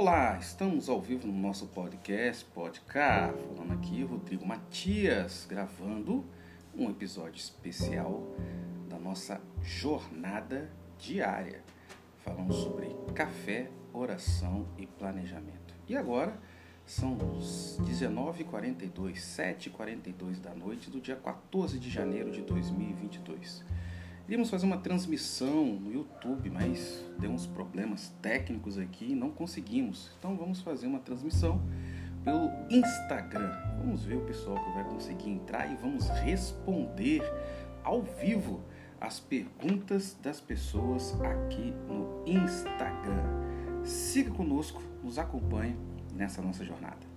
Olá, estamos ao vivo no nosso podcast Podcast, falando aqui Rodrigo Matias, gravando um episódio especial da nossa jornada diária, falando sobre café, oração e planejamento. E agora são 19h42, 7h42 da noite do dia 14 de janeiro de 2022. Iríamos fazer uma transmissão no YouTube, mas deu uns problemas técnicos aqui e não conseguimos. Então vamos fazer uma transmissão pelo Instagram. Vamos ver o pessoal que vai conseguir entrar e vamos responder ao vivo as perguntas das pessoas aqui no Instagram. Siga conosco, nos acompanhe nessa nossa jornada.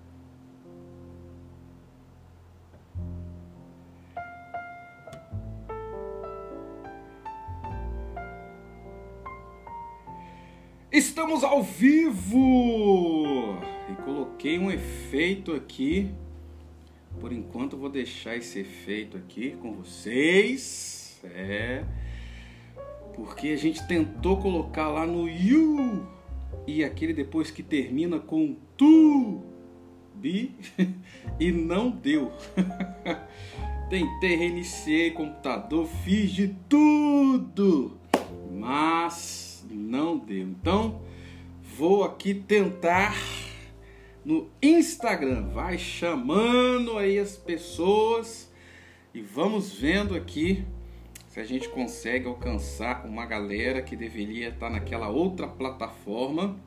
Estamos ao vivo! E coloquei um efeito aqui. Por enquanto vou deixar esse efeito aqui com vocês. É. Porque a gente tentou colocar lá no you e aquele depois que termina com tu bi e não deu. Tentei reiniciei computador, fiz de tudo, mas não deu. Então, vou aqui tentar no Instagram. Vai chamando aí as pessoas e vamos vendo aqui se a gente consegue alcançar uma galera que deveria estar naquela outra plataforma,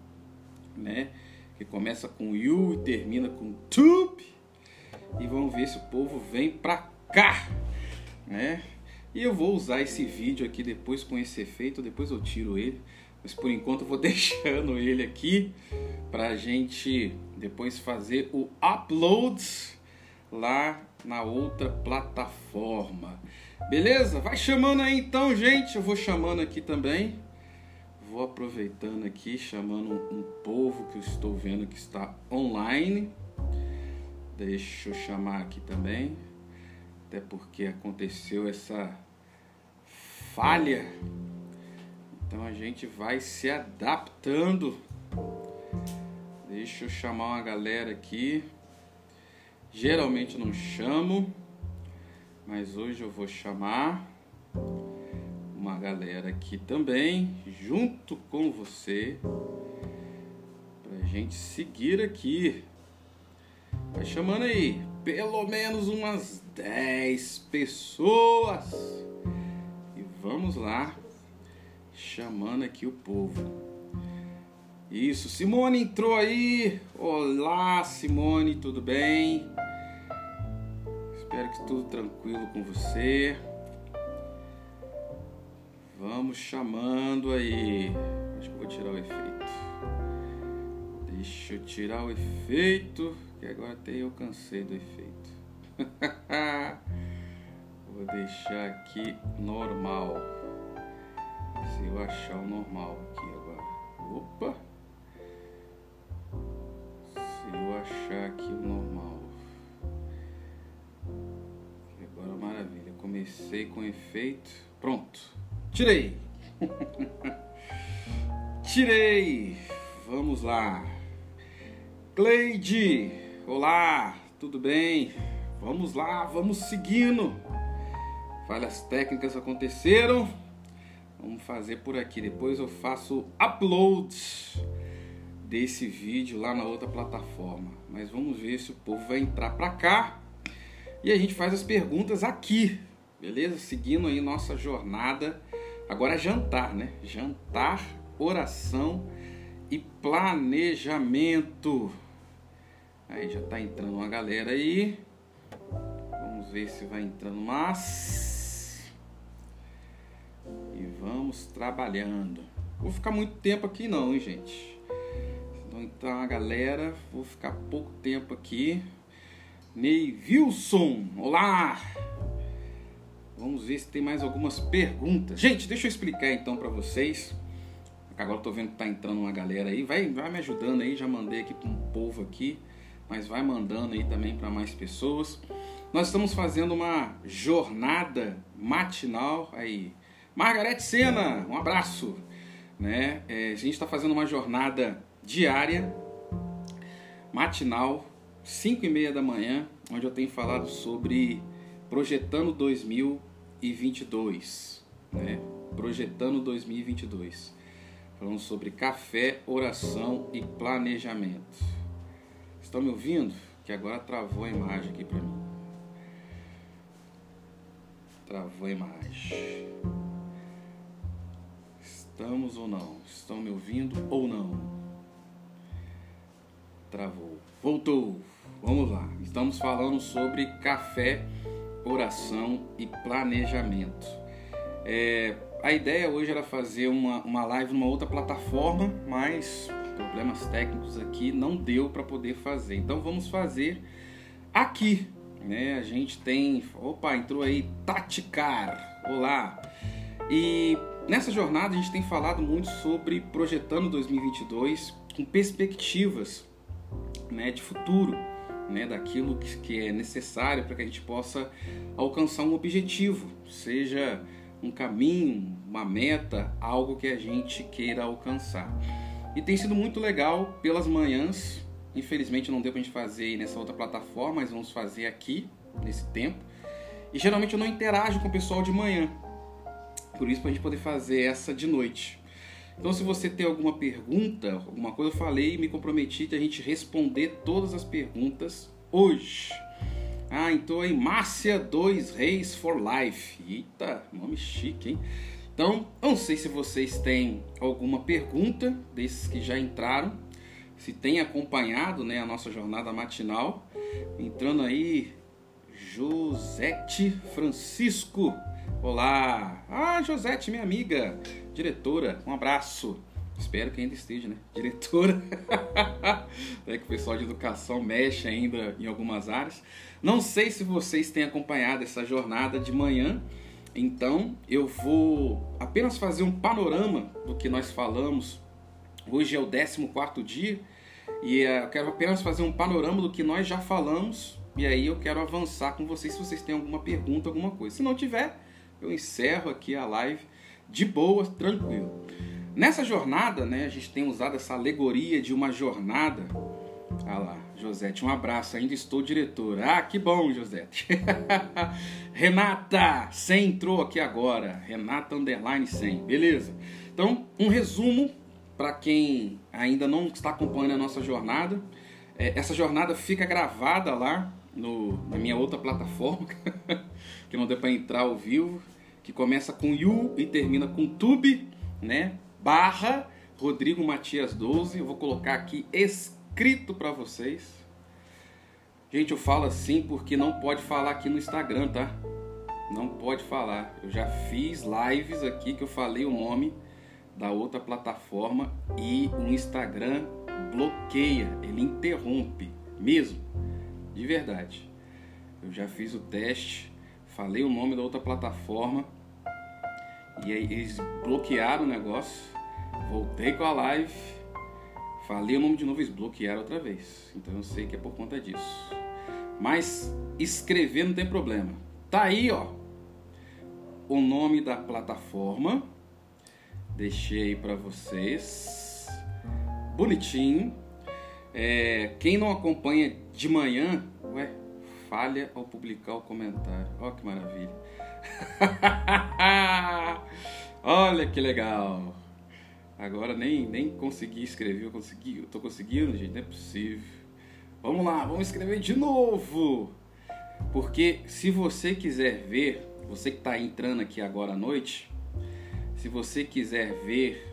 né? Que começa com you e termina com tube. E vamos ver se o povo vem pra cá, né? E eu vou usar esse vídeo aqui depois com esse efeito, depois eu tiro ele. Mas por enquanto eu vou deixando ele aqui para a gente depois fazer o upload lá na outra plataforma. Beleza? Vai chamando aí então, gente. Eu vou chamando aqui também. Vou aproveitando aqui, chamando um povo que eu estou vendo que está online. Deixa eu chamar aqui também. Até porque aconteceu essa falha. Então a gente vai se adaptando. Deixa eu chamar uma galera aqui. Geralmente não chamo, mas hoje eu vou chamar uma galera aqui também, junto com você, pra gente seguir aqui. Vai chamando aí, pelo menos umas 10 pessoas. Vamos lá, chamando aqui o povo. Isso, Simone entrou aí. Olá, Simone, tudo bem? Espero que tudo tranquilo com você. Vamos chamando aí. Acho que vou tirar o efeito. Deixa eu tirar o efeito, que agora até eu cansei do efeito. Vou deixar aqui normal. Se eu achar o normal aqui agora. Opa! Se eu achar aqui o normal. Agora maravilha. Comecei com efeito. Pronto. Tirei! Tirei! Vamos lá. Cleide! Olá! Tudo bem? Vamos lá, vamos seguindo. Falhas técnicas aconteceram. Vamos fazer por aqui. Depois eu faço upload desse vídeo lá na outra plataforma. Mas vamos ver se o povo vai entrar para cá. E a gente faz as perguntas aqui. Beleza? Seguindo aí nossa jornada. Agora é jantar, né? Jantar, oração e planejamento. Aí já tá entrando uma galera aí. Vamos ver se vai entrando mais. Vamos trabalhando. Vou ficar muito tempo aqui não, hein, gente. Então, então a galera, vou ficar pouco tempo aqui. Ney Wilson, olá! Vamos ver se tem mais algumas perguntas. Gente, deixa eu explicar então para vocês. Agora eu tô vendo que tá entrando uma galera aí. Vai, vai me ajudando aí, já mandei aqui para um povo aqui, mas vai mandando aí também para mais pessoas. Nós estamos fazendo uma jornada matinal aí Margarete Sena, um abraço. Né? É, a gente está fazendo uma jornada diária matinal, 5 e meia da manhã, onde eu tenho falado sobre projetando 2022, né? Projetando 2022. Falando sobre café, oração e planejamento. Estão me ouvindo? Que agora travou a imagem aqui para mim. Travou a imagem. Estamos ou não? Estão me ouvindo ou não? Travou. Voltou. Vamos lá. Estamos falando sobre café, oração e planejamento. É, a ideia hoje era fazer uma, uma live numa outra plataforma, mas problemas técnicos aqui não deu para poder fazer. Então vamos fazer aqui. Né? A gente tem. Opa, entrou aí Taticar. Olá! E nessa jornada a gente tem falado muito sobre projetando 2022 com perspectivas né, de futuro, né, daquilo que, que é necessário para que a gente possa alcançar um objetivo, seja um caminho, uma meta, algo que a gente queira alcançar. E tem sido muito legal pelas manhãs. Infelizmente não deu pra gente fazer nessa outra plataforma, mas vamos fazer aqui, nesse tempo. E geralmente eu não interajo com o pessoal de manhã. Por isso, para a gente poder fazer essa de noite. Então, se você tem alguma pergunta, alguma coisa, eu falei e me comprometi de a gente responder todas as perguntas hoje. Ah, então aí, Márcia 2 Reis for Life. Eita, nome chique, hein? Então, não sei se vocês têm alguma pergunta desses que já entraram, se tem acompanhado né, a nossa jornada matinal. Entrando aí, Josete Francisco. Olá! Ah, Josete, minha amiga, diretora, um abraço. Espero que ainda esteja, né? Diretora. é que o pessoal de educação mexe ainda em algumas áreas. Não sei se vocês têm acompanhado essa jornada de manhã. Então, eu vou apenas fazer um panorama do que nós falamos. Hoje é o 14 dia e eh, eu quero apenas fazer um panorama do que nós já falamos. E aí eu quero avançar com vocês se vocês têm alguma pergunta, alguma coisa. Se não tiver, eu encerro aqui a live de boa, tranquilo. Nessa jornada, né, a gente tem usado essa alegoria de uma jornada. Ah lá, Josete, um abraço, ainda estou diretor. Ah, que bom, Josete. Renata, 100 entrou aqui agora. Renata Underline 100, beleza. Então, um resumo para quem ainda não está acompanhando a nossa jornada. É, essa jornada fica gravada lá no, na minha outra plataforma, que não deu para entrar ao vivo, que começa com You e termina com Tube, né? barra Rodrigo Matias 12. Eu vou colocar aqui escrito para vocês. Gente, eu falo assim porque não pode falar aqui no Instagram, tá? Não pode falar. Eu já fiz lives aqui que eu falei o nome da outra plataforma e o Instagram bloqueia, ele interrompe, mesmo, de verdade. Eu já fiz o teste, falei o nome da outra plataforma e aí eles bloquearam o negócio Voltei com a live, falei o nome de novo e bloquearam outra vez. Então eu sei que é por conta disso. Mas escrever não tem problema. Tá aí, ó, o nome da plataforma. Deixei para vocês, bonitinho. É, quem não acompanha de manhã, ué, falha ao publicar o comentário. Ó que maravilha. Olha que legal. Agora nem, nem consegui escrever, eu consegui, eu tô conseguindo, gente, não é possível. Vamos lá, vamos escrever de novo. Porque se você quiser ver, você que está entrando aqui agora à noite, se você quiser ver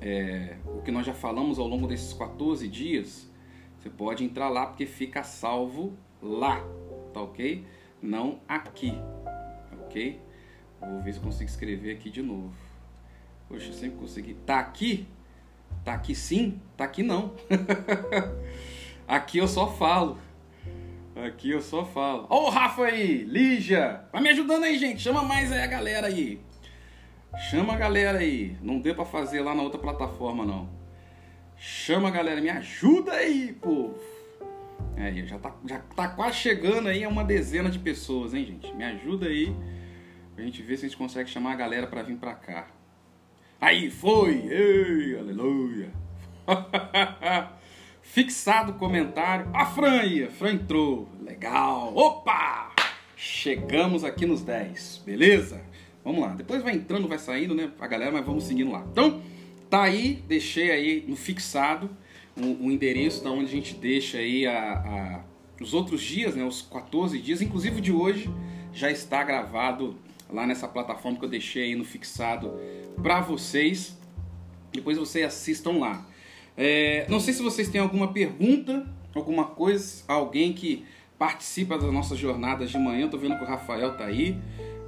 é, o que nós já falamos ao longo desses 14 dias, você pode entrar lá porque fica salvo lá, tá ok? Não aqui, ok? Vou ver se eu consigo escrever aqui de novo. Poxa, eu sempre consegui. Tá aqui? Tá aqui sim? Tá aqui não. aqui eu só falo. Aqui eu só falo. Ô, oh, Rafa aí, Lígia. Vai me ajudando aí, gente. Chama mais aí a galera aí. Chama a galera aí. Não deu pra fazer lá na outra plataforma, não. Chama a galera. Me ajuda aí, povo. Aí, já tá, já tá quase chegando aí a uma dezena de pessoas, hein, gente? Me ajuda aí. Pra gente ver se a gente consegue chamar a galera pra vir pra cá. Aí foi! Ei, aleluia! Fixado comentário. A Fran aí, a Fran entrou. Legal. Opa! Chegamos aqui nos 10, beleza? Vamos lá. Depois vai entrando, vai saindo, né? A galera, mas vamos seguindo lá. Então, tá aí, deixei aí no fixado o, o endereço da onde a gente deixa aí a, a, os outros dias, né? Os 14 dias, inclusive o de hoje, já está gravado lá nessa plataforma que eu deixei aí no fixado para vocês. Depois vocês assistam lá. É, não sei se vocês têm alguma pergunta, alguma coisa, alguém que participa das nossas jornadas de manhã. Eu tô vendo que o Rafael tá aí,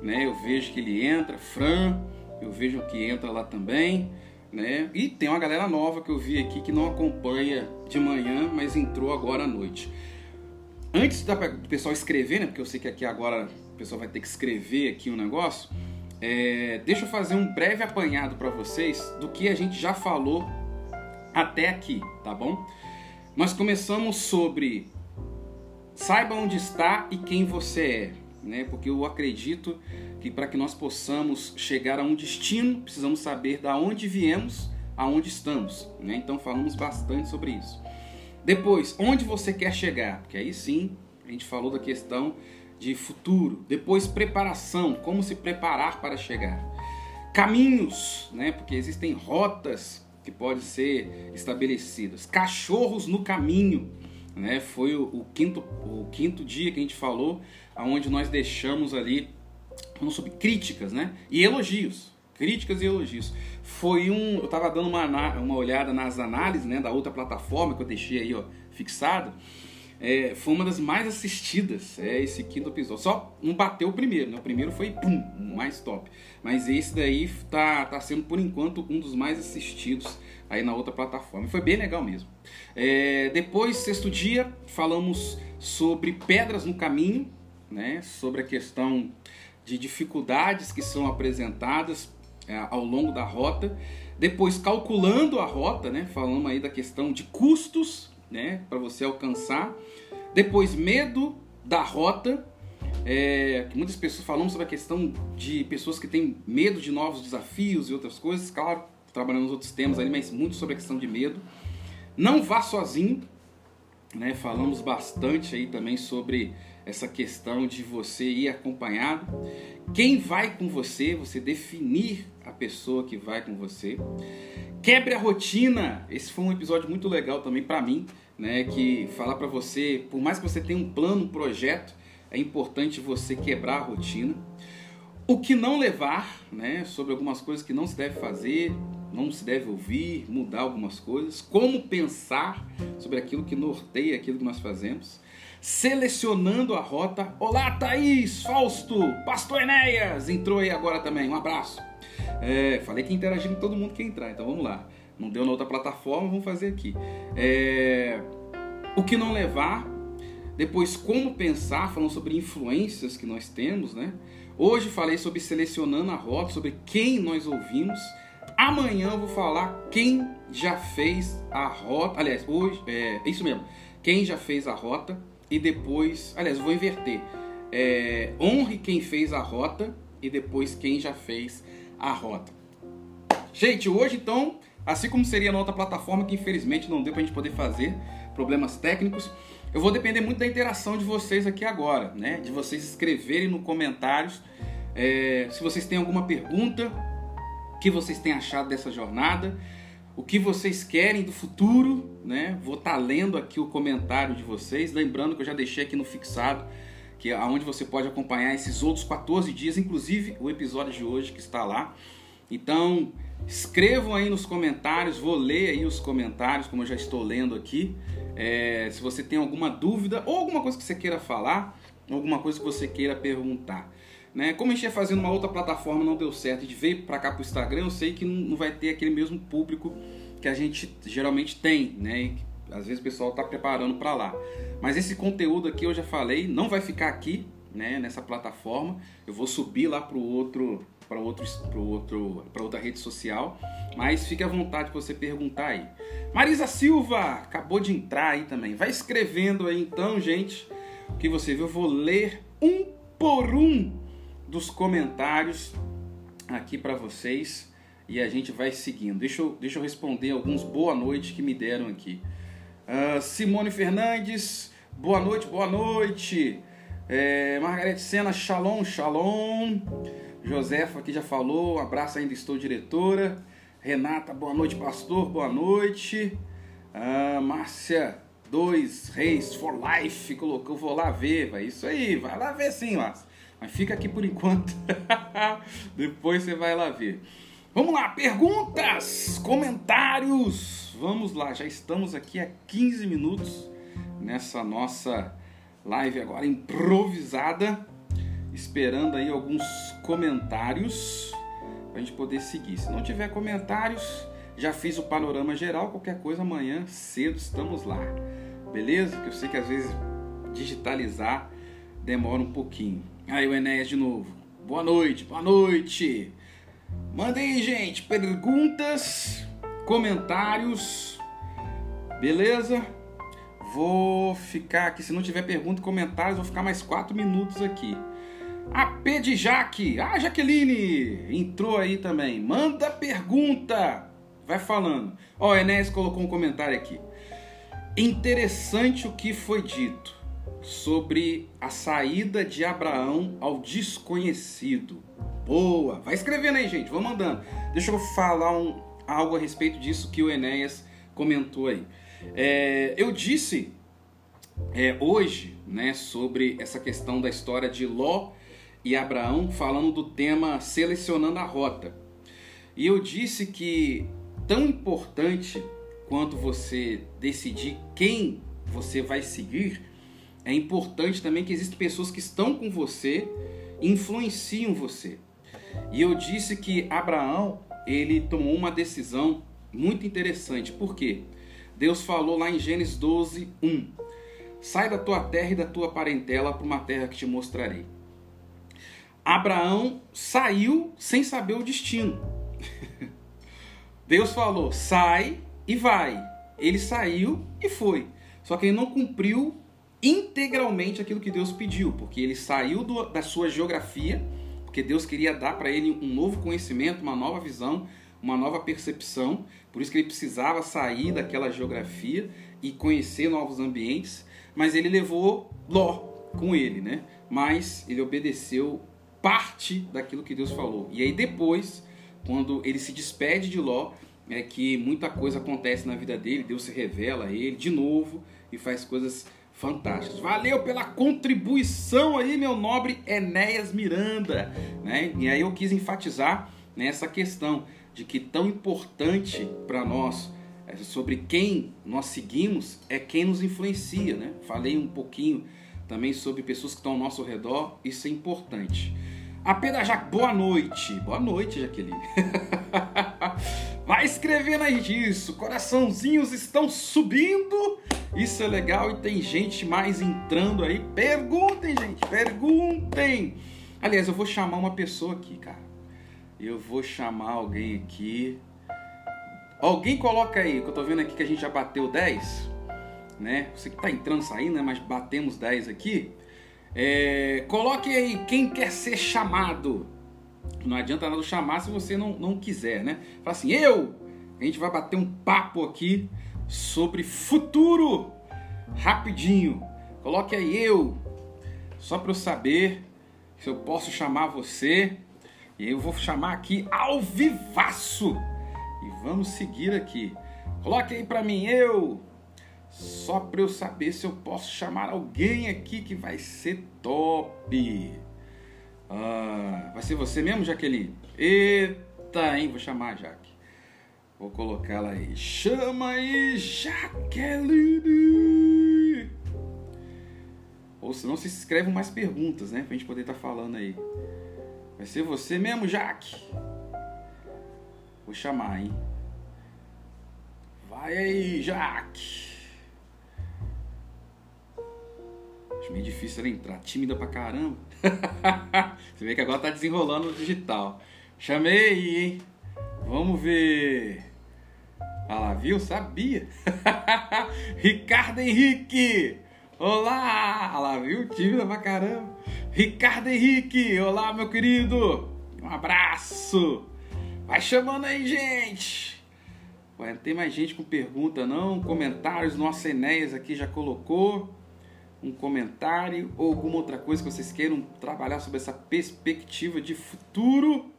né? Eu vejo que ele entra, Fran, eu vejo que entra lá também, né? E tem uma galera nova que eu vi aqui que não acompanha de manhã, mas entrou agora à noite. Antes do pessoal escrever, né? Porque eu sei que aqui agora pessoal vai ter que escrever aqui um negócio. É, deixa eu fazer um breve apanhado para vocês do que a gente já falou até aqui, tá bom? Nós começamos sobre Saiba onde está e quem você é, né? Porque eu acredito que para que nós possamos chegar a um destino, precisamos saber da onde viemos, aonde estamos, né? Então falamos bastante sobre isso. Depois, onde você quer chegar? Porque aí sim, a gente falou da questão de futuro. Depois, preparação, como se preparar para chegar. Caminhos, né? Porque existem rotas que podem ser estabelecidas. Cachorros no caminho, né? Foi o, o, quinto, o quinto dia que a gente falou, aonde nós deixamos ali falando sobre críticas, né? E elogios, críticas e elogios. Foi um, eu estava dando uma, uma olhada nas análises, né, da outra plataforma que eu deixei aí, ó, fixado. É, foi uma das mais assistidas, é esse quinto episódio. Só não bateu o primeiro, né? O primeiro foi pum, mais top. Mas esse daí tá, tá sendo por enquanto um dos mais assistidos aí na outra plataforma. Foi bem legal mesmo. É, depois, sexto dia, falamos sobre pedras no caminho, né? sobre a questão de dificuldades que são apresentadas é, ao longo da rota. Depois, calculando a rota, né? falamos aí da questão de custos né? para você alcançar. Depois, medo da rota. É, muitas pessoas falam sobre a questão de pessoas que têm medo de novos desafios e outras coisas. Claro, trabalhando nos outros temas ali, mas muito sobre a questão de medo. Não vá sozinho, né? Falamos bastante aí também sobre essa questão de você ir acompanhado. Quem vai com você, você definir a pessoa que vai com você. Quebre a rotina. Esse foi um episódio muito legal também para mim, né? Que falar para você, por mais que você tenha um plano, um projeto, é importante você quebrar a rotina. O que não levar, né? Sobre algumas coisas que não se deve fazer, não se deve ouvir, mudar algumas coisas, como pensar sobre aquilo que norteia aquilo que nós fazemos, selecionando a rota. Olá, Thaís, Fausto, Pastor Enéas, entrou aí agora também, um abraço. É, falei que interagir com todo mundo que entrar, então vamos lá. Não deu na outra plataforma, vamos fazer aqui. É, o que não levar, depois como pensar, falando sobre influências que nós temos, né? Hoje falei sobre selecionando a rota, sobre quem nós ouvimos Amanhã eu vou falar quem já fez a rota. Aliás, hoje é isso mesmo. Quem já fez a rota e depois. Aliás, vou inverter. É, honre quem fez a rota e depois quem já fez a rota. Gente, hoje então, assim como seria na outra plataforma que infelizmente não deu para a gente poder fazer, problemas técnicos, eu vou depender muito da interação de vocês aqui agora, né? De vocês escreverem no comentários é, se vocês têm alguma pergunta que vocês têm achado dessa jornada, o que vocês querem do futuro, né? Vou estar tá lendo aqui o comentário de vocês, lembrando que eu já deixei aqui no fixado, que é onde você pode acompanhar esses outros 14 dias, inclusive o episódio de hoje que está lá. Então, escrevam aí nos comentários, vou ler aí os comentários, como eu já estou lendo aqui. É, se você tem alguma dúvida ou alguma coisa que você queira falar, alguma coisa que você queira perguntar. Né? Como a gente ia fazendo uma outra plataforma não deu certo, gente veio para cá para o Instagram, eu sei que não vai ter aquele mesmo público que a gente geralmente tem, né? Às vezes o pessoal está preparando para lá. Mas esse conteúdo aqui eu já falei, não vai ficar aqui, né? Nessa plataforma, eu vou subir lá para outro, para outro, para outro, para outra rede social. Mas fique à vontade para você perguntar aí. Marisa Silva acabou de entrar aí também. Vai escrevendo aí então, gente. O que você viu, eu vou ler um por um dos comentários aqui para vocês e a gente vai seguindo. Deixa eu, deixa eu responder alguns boa noite que me deram aqui. Uh, Simone Fernandes, boa noite, boa noite. É, Margarete Sena, shalom, shalom. Josefa aqui já falou, abraço, ainda estou diretora. Renata, boa noite, pastor, boa noite. Uh, Márcia, dois Reis for Life, colocou, vou lá ver, vai. Isso aí, vai lá ver sim, Márcia. Mas fica aqui por enquanto. Depois você vai lá ver. Vamos lá, perguntas, comentários. Vamos lá, já estamos aqui há 15 minutos nessa nossa live agora improvisada, esperando aí alguns comentários para a gente poder seguir. Se não tiver comentários, já fiz o panorama geral, qualquer coisa amanhã cedo estamos lá. Beleza? Que eu sei que às vezes digitalizar demora um pouquinho. Aí o Enéas de novo. Boa noite, boa noite. Mandem aí, gente, perguntas, comentários, beleza? Vou ficar aqui, se não tiver pergunta e comentários, vou ficar mais quatro minutos aqui. A P de Jaque, ah, Jaqueline, entrou aí também. Manda pergunta, vai falando. Ó, o Enéas colocou um comentário aqui. Interessante o que foi dito sobre a saída de Abraão ao desconhecido. Boa! Vai escrevendo aí, gente, vamos mandando. Deixa eu falar um, algo a respeito disso que o Enéas comentou aí. É, eu disse é, hoje né, sobre essa questão da história de Ló e Abraão, falando do tema selecionando a rota. E eu disse que tão importante quanto você decidir quem você vai seguir, é importante também que existem pessoas que estão com você, influenciam você. E eu disse que Abraão, ele tomou uma decisão muito interessante. Por quê? Deus falou lá em Gênesis 12, 1. Sai da tua terra e da tua parentela para uma terra que te mostrarei. Abraão saiu sem saber o destino. Deus falou: sai e vai. Ele saiu e foi. Só que ele não cumpriu integralmente aquilo que Deus pediu, porque ele saiu do, da sua geografia porque Deus queria dar para ele um novo conhecimento, uma nova visão, uma nova percepção. Por isso que ele precisava sair daquela geografia e conhecer novos ambientes. Mas ele levou Ló com ele, né? Mas ele obedeceu parte daquilo que Deus falou. E aí depois, quando ele se despede de Ló, é que muita coisa acontece na vida dele. Deus se revela a ele de novo e faz coisas fantásticos. Valeu pela contribuição aí, meu nobre Enéas Miranda. Né? E aí eu quis enfatizar nessa questão de que tão importante para nós é, sobre quem nós seguimos é quem nos influencia. Né? Falei um pouquinho também sobre pessoas que estão ao nosso redor, isso é importante. A Pedra Jaque, boa noite. Boa noite, Jaqueline. Vai escrevendo aí disso. Coraçãozinhos estão subindo. Isso é legal e tem gente mais entrando aí. Perguntem, gente, perguntem. Aliás, eu vou chamar uma pessoa aqui, cara. Eu vou chamar alguém aqui. Alguém coloca aí, que eu tô vendo aqui que a gente já bateu 10, né? Você que tá entrando, saindo, né? Mas batemos 10 aqui. É, coloque aí quem quer ser chamado. Não adianta nada chamar se você não, não quiser, né? Fala assim, eu! A gente vai bater um papo aqui sobre futuro. Rapidinho. Coloque aí eu. Só para eu saber se eu posso chamar você. E eu vou chamar aqui ao vivaço. E vamos seguir aqui. Coloque aí para mim eu. Só para eu saber se eu posso chamar alguém aqui que vai ser top. Ah, vai ser você mesmo, Jaqueline? Eita, hein? Vou chamar a Jaque. Vou colocá-la aí. Chama aí, Jaqueline! Ou se não, se escrevam mais perguntas, né? Pra gente poder estar tá falando aí. Vai ser você mesmo, Jaque? Vou chamar, hein? Vai aí, Jaque! Acho meio difícil ela entrar, tímida pra caramba. Você vê que agora tá desenrolando o digital. Chamei? Vamos ver. Ah lá, viu? Sabia. Ricardo Henrique. Olá. Ah lá, viu? Tímida pra caramba. Ricardo Henrique. Olá, meu querido. Um abraço. Vai chamando aí, gente. Ué, não tem mais gente com pergunta não? Comentários, nossa Enéas aqui já colocou um comentário ou alguma outra coisa que vocês queiram trabalhar sobre essa perspectiva de futuro.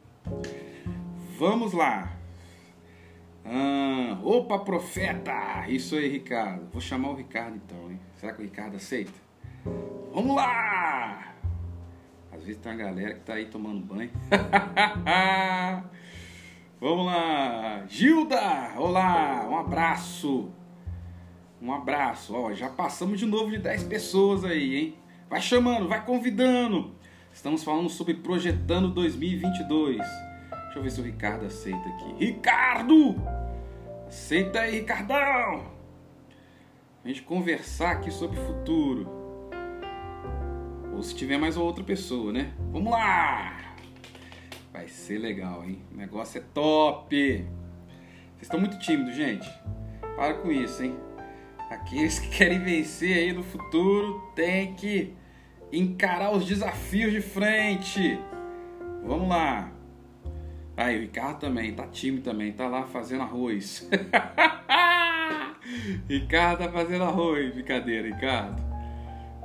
Vamos lá. Ah, opa, profeta! Isso aí, Ricardo. Vou chamar o Ricardo então, hein? Será que o Ricardo aceita? Vamos lá! Às vezes tem uma galera que tá aí tomando banho. Vamos lá! Gilda! Olá! Um abraço! Um abraço! Ó, já passamos de novo de 10 pessoas aí, hein? Vai chamando, vai convidando! Estamos falando sobre Projetando 2022. Deixa eu ver se o Ricardo aceita aqui. Ricardo! Aceita aí, Ricardão! A gente conversar aqui sobre futuro. Ou se tiver mais outra pessoa, né? Vamos lá! Vai ser legal, hein? O negócio é top! Vocês estão muito tímidos, gente. Para com isso, hein? Aqueles que querem vencer aí no futuro tem que encarar os desafios de frente. Vamos lá. Aí, o Ricardo também, tá tímido também, tá lá fazendo arroz. Ricardo tá fazendo arroz, brincadeira, Ricardo.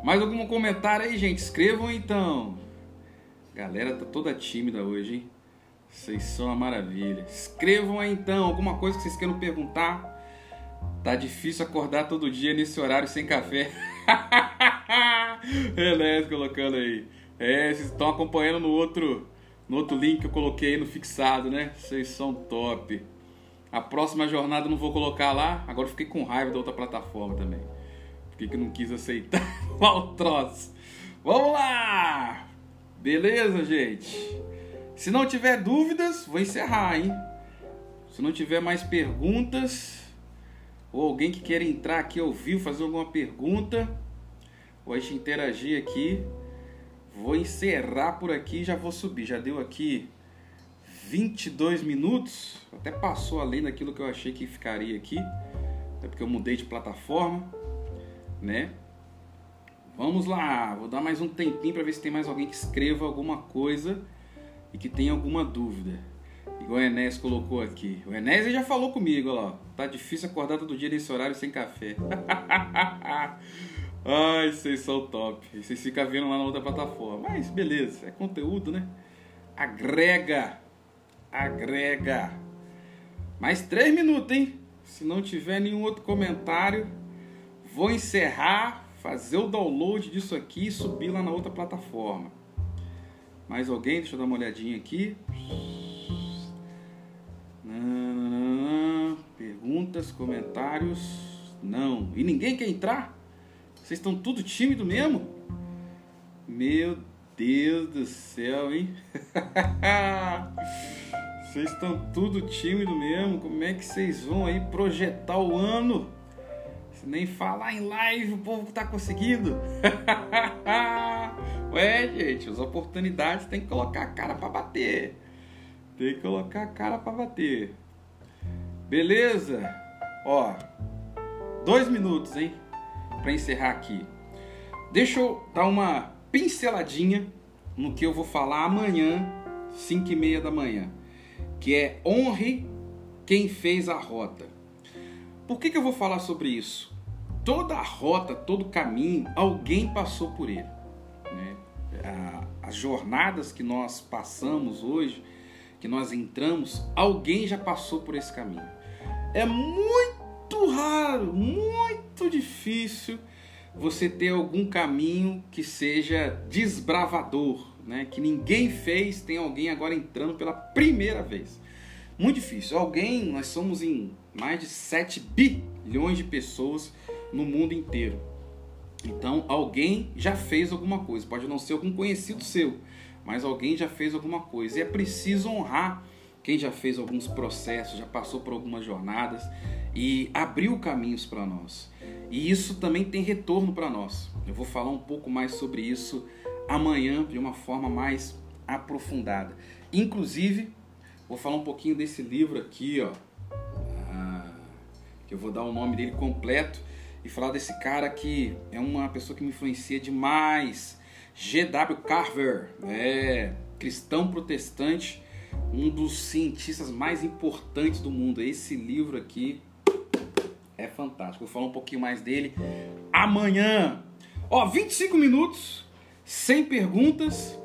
Mais algum comentário aí, gente? Escrevam então. Galera tá toda tímida hoje, hein? Vocês são uma maravilha. Escrevam aí então, alguma coisa que vocês queiram perguntar. Tá difícil acordar todo dia nesse horário sem café. Beleza, colocando aí. É, vocês estão acompanhando no outro no outro link que eu coloquei no fixado, né? Vocês são top. A próxima jornada eu não vou colocar lá. Agora fiquei com raiva da outra plataforma também. Por que não quis aceitar o troço? Vamos lá! Beleza, gente? Se não tiver dúvidas, vou encerrar, hein? Se não tiver mais perguntas, ou alguém que queira entrar aqui ao vivo, fazer alguma pergunta, ou a gente interagir aqui, Vou encerrar por aqui e já vou subir. Já deu aqui 22 minutos. Até passou além daquilo que eu achei que ficaria aqui. É porque eu mudei de plataforma, né? Vamos lá, vou dar mais um tempinho para ver se tem mais alguém que escreva alguma coisa e que tenha alguma dúvida. Igual o Enéas colocou aqui. O Enéas já falou comigo, ó. Tá difícil acordar todo dia nesse horário sem café. Ai, vocês são top. Vocês ficam vendo lá na outra plataforma. Mas beleza, é conteúdo, né? Agrega. Agrega. Mais três minutos, hein? Se não tiver nenhum outro comentário, vou encerrar, fazer o download disso aqui e subir lá na outra plataforma. Mais alguém? Deixa eu dar uma olhadinha aqui. Perguntas, comentários? Não. E ninguém quer entrar? Vocês estão tudo tímido mesmo? Meu Deus do céu, hein? Vocês estão tudo tímido mesmo? Como é que vocês vão aí projetar o ano? Se nem falar em live o povo tá conseguindo. Ué, gente, as oportunidades tem que colocar a cara para bater. Tem que colocar a cara para bater. Beleza? Ó, dois minutos, hein? para encerrar aqui. Deixa eu dar uma pinceladinha no que eu vou falar amanhã, 5 e meia da manhã, que é honre quem fez a rota. Por que, que eu vou falar sobre isso? Toda rota, todo caminho, alguém passou por ele. Né? As jornadas que nós passamos hoje, que nós entramos, alguém já passou por esse caminho. É muito raro, muito difícil você ter algum caminho que seja desbravador, né? Que ninguém fez, tem alguém agora entrando pela primeira vez. Muito difícil. Alguém, nós somos em mais de 7 bilhões de pessoas no mundo inteiro. Então, alguém já fez alguma coisa. Pode não ser algum conhecido seu, mas alguém já fez alguma coisa. E é preciso honrar quem já fez alguns processos, já passou por algumas jornadas e abriu caminhos para nós. E isso também tem retorno para nós. Eu vou falar um pouco mais sobre isso amanhã de uma forma mais aprofundada. Inclusive, vou falar um pouquinho desse livro aqui, ó. Ah, que eu vou dar o nome dele completo e falar desse cara que é uma pessoa que me influencia demais. G.W. Carver, é cristão protestante um dos cientistas mais importantes do mundo. Esse livro aqui é fantástico. Vou falar um pouquinho mais dele amanhã. Ó, 25 minutos, sem perguntas.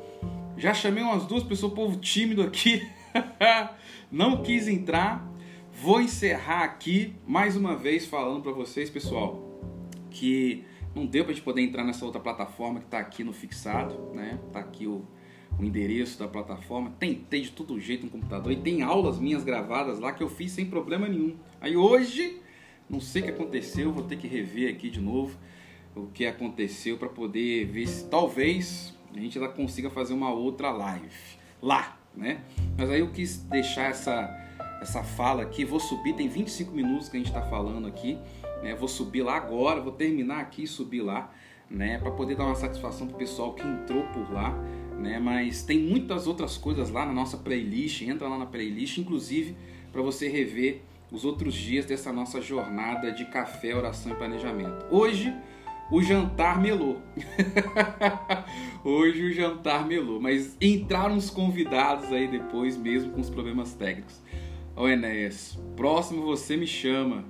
Já chamei umas duas pessoas, povo tímido aqui. Não quis entrar. Vou encerrar aqui mais uma vez falando para vocês, pessoal, que não deu para gente poder entrar nessa outra plataforma que está aqui no fixado, né? Tá aqui o, o endereço da plataforma. Tentei de todo jeito no computador e tem aulas minhas gravadas lá que eu fiz sem problema nenhum. Aí hoje, não sei o que aconteceu, vou ter que rever aqui de novo o que aconteceu para poder ver se talvez a gente lá consiga fazer uma outra live lá, né? Mas aí eu quis deixar essa essa fala aqui, vou subir, tem 25 minutos que a gente está falando aqui, né? Vou subir lá agora, vou terminar aqui e subir lá, né? Para poder dar uma satisfação pro pessoal que entrou por lá, né? Mas tem muitas outras coisas lá na nossa playlist, entra lá na playlist, inclusive para você rever os outros dias dessa nossa jornada de café, oração e planejamento. Hoje o jantar melou. Hoje o jantar melou, mas entraram os convidados aí depois, mesmo com os problemas técnicos. Ô Enéas, próximo você me chama.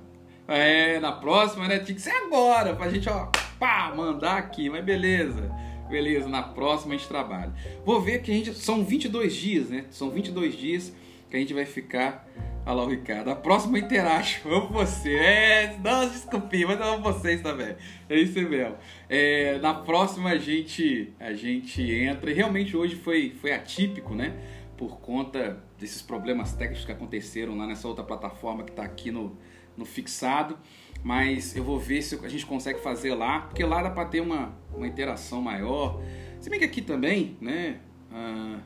É, na próxima, né? Tinha que ser agora, pra gente, ó, pá, mandar aqui, mas beleza. Beleza, na próxima a gente trabalha. Vou ver que a gente. São 22 dias, né? São 22 dias que a gente vai ficar Olha lá o Ricardo. A próxima interajo. Amo você. É, não, desculpe, mas eu amo vocês também. É isso mesmo. É, na próxima a gente, a gente entra. E realmente hoje foi, foi atípico, né? Por conta desses problemas técnicos que aconteceram lá nessa outra plataforma que está aqui no, no fixado. Mas eu vou ver se a gente consegue fazer lá, porque lá dá para ter uma, uma interação maior. Se bem que aqui também, né? Ah,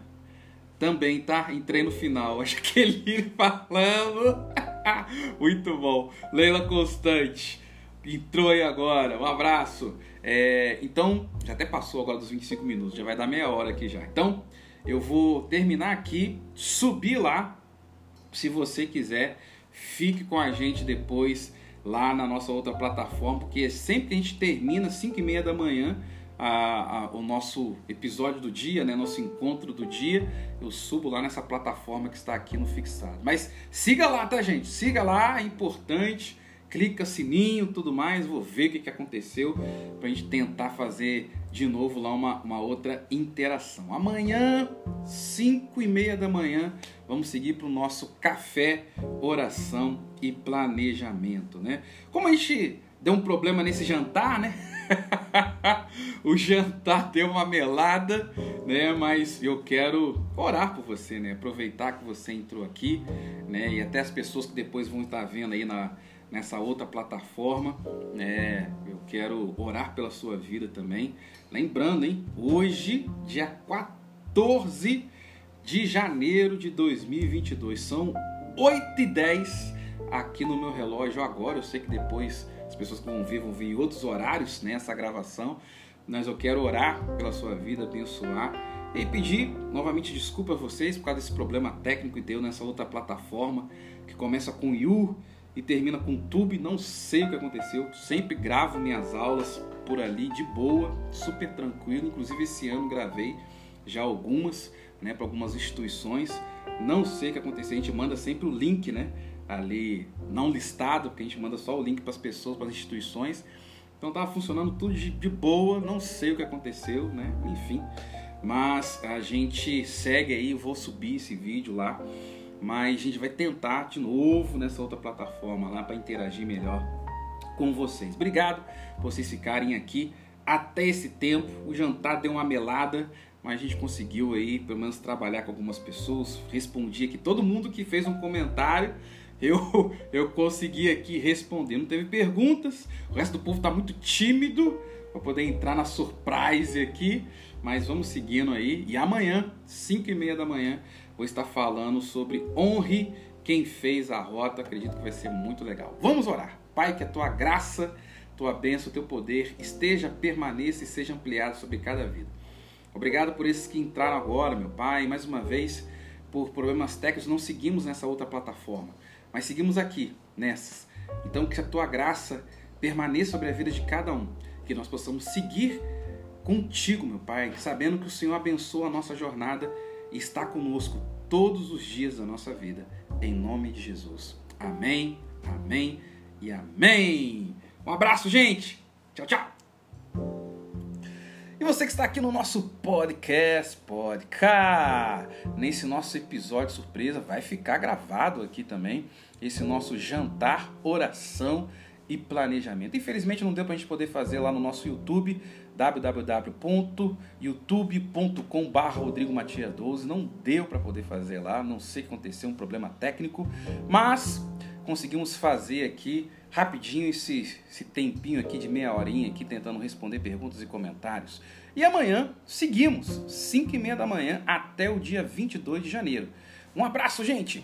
também, tá? Entrei no final. Acho que ele falando. Muito bom. Leila Constante. Entrou aí agora. Um abraço. É, então, já até passou agora dos 25 minutos. Já vai dar meia hora aqui já. Então, eu vou terminar aqui, subir lá. Se você quiser, fique com a gente depois lá na nossa outra plataforma, porque sempre a gente termina 5 e meia da manhã, a, a, o nosso episódio do dia, né, nosso encontro do dia, eu subo lá nessa plataforma que está aqui no fixado. Mas siga lá, tá, gente? Siga lá, é importante. Clica sininho, tudo mais. Vou ver o que, que aconteceu para a gente tentar fazer de novo lá uma, uma outra interação. Amanhã, 5 e meia da manhã, vamos seguir para o nosso café, oração e planejamento, né? Como a gente deu um problema nesse jantar, né? o jantar deu uma melada, né? Mas eu quero orar por você, né? Aproveitar que você entrou aqui, né? E até as pessoas que depois vão estar vendo aí na, nessa outra plataforma, né? Eu quero orar pela sua vida também. Lembrando, hein? Hoje, dia 14 de janeiro de 2022, são 8 e 10 aqui no meu relógio agora. Eu sei que depois as pessoas que vão ver vão ver em outros horários nessa né, gravação, mas eu quero orar pela sua vida, abençoar e pedir novamente desculpa a vocês por causa desse problema técnico que deu nessa outra plataforma que começa com You e termina com Tube. Não sei o que aconteceu, sempre gravo minhas aulas por ali de boa, super tranquilo. Inclusive esse ano gravei já algumas, né, para algumas instituições. Não sei o que aconteceu, a gente manda sempre o link, né? ali não listado, porque a gente manda só o link para as pessoas, para as instituições. Então estava funcionando tudo de, de, boa, não sei o que aconteceu, né? Enfim, mas a gente segue aí, vou subir esse vídeo lá, mas a gente vai tentar de novo nessa outra plataforma lá para interagir melhor com vocês. Obrigado por vocês ficarem aqui até esse tempo. O jantar deu uma melada, mas a gente conseguiu aí pelo menos trabalhar com algumas pessoas. Respondi aqui todo mundo que fez um comentário eu, eu consegui aqui responder. Não teve perguntas, o resto do povo está muito tímido para poder entrar na surprise aqui, mas vamos seguindo aí. E amanhã, 5 e meia da manhã, vou estar falando sobre honre quem fez a rota. Acredito que vai ser muito legal. Vamos orar. Pai, que a tua graça, tua bênção, teu poder esteja, permaneça e seja ampliado sobre cada vida. Obrigado por esses que entraram agora, meu Pai. Mais uma vez, por problemas técnicos, não seguimos nessa outra plataforma mas seguimos aqui, nessas. Então que a tua graça permaneça sobre a vida de cada um, que nós possamos seguir contigo, meu Pai, sabendo que o Senhor abençoa a nossa jornada e está conosco todos os dias da nossa vida, em nome de Jesus. Amém, amém e amém. Um abraço, gente. Tchau, tchau. E você que está aqui no nosso podcast, podcast, nesse nosso episódio surpresa, vai ficar gravado aqui também esse nosso jantar, oração e planejamento. Infelizmente não deu para a gente poder fazer lá no nosso YouTube, www.youtube.com.br Rodrigo Matias 12. Não deu para poder fazer lá, não sei o que aconteceu, um problema técnico, mas conseguimos fazer aqui rapidinho esse, esse tempinho aqui de meia horinha aqui tentando responder perguntas e comentários. E amanhã seguimos, 5 e meia da manhã até o dia 22 de janeiro. Um abraço, gente!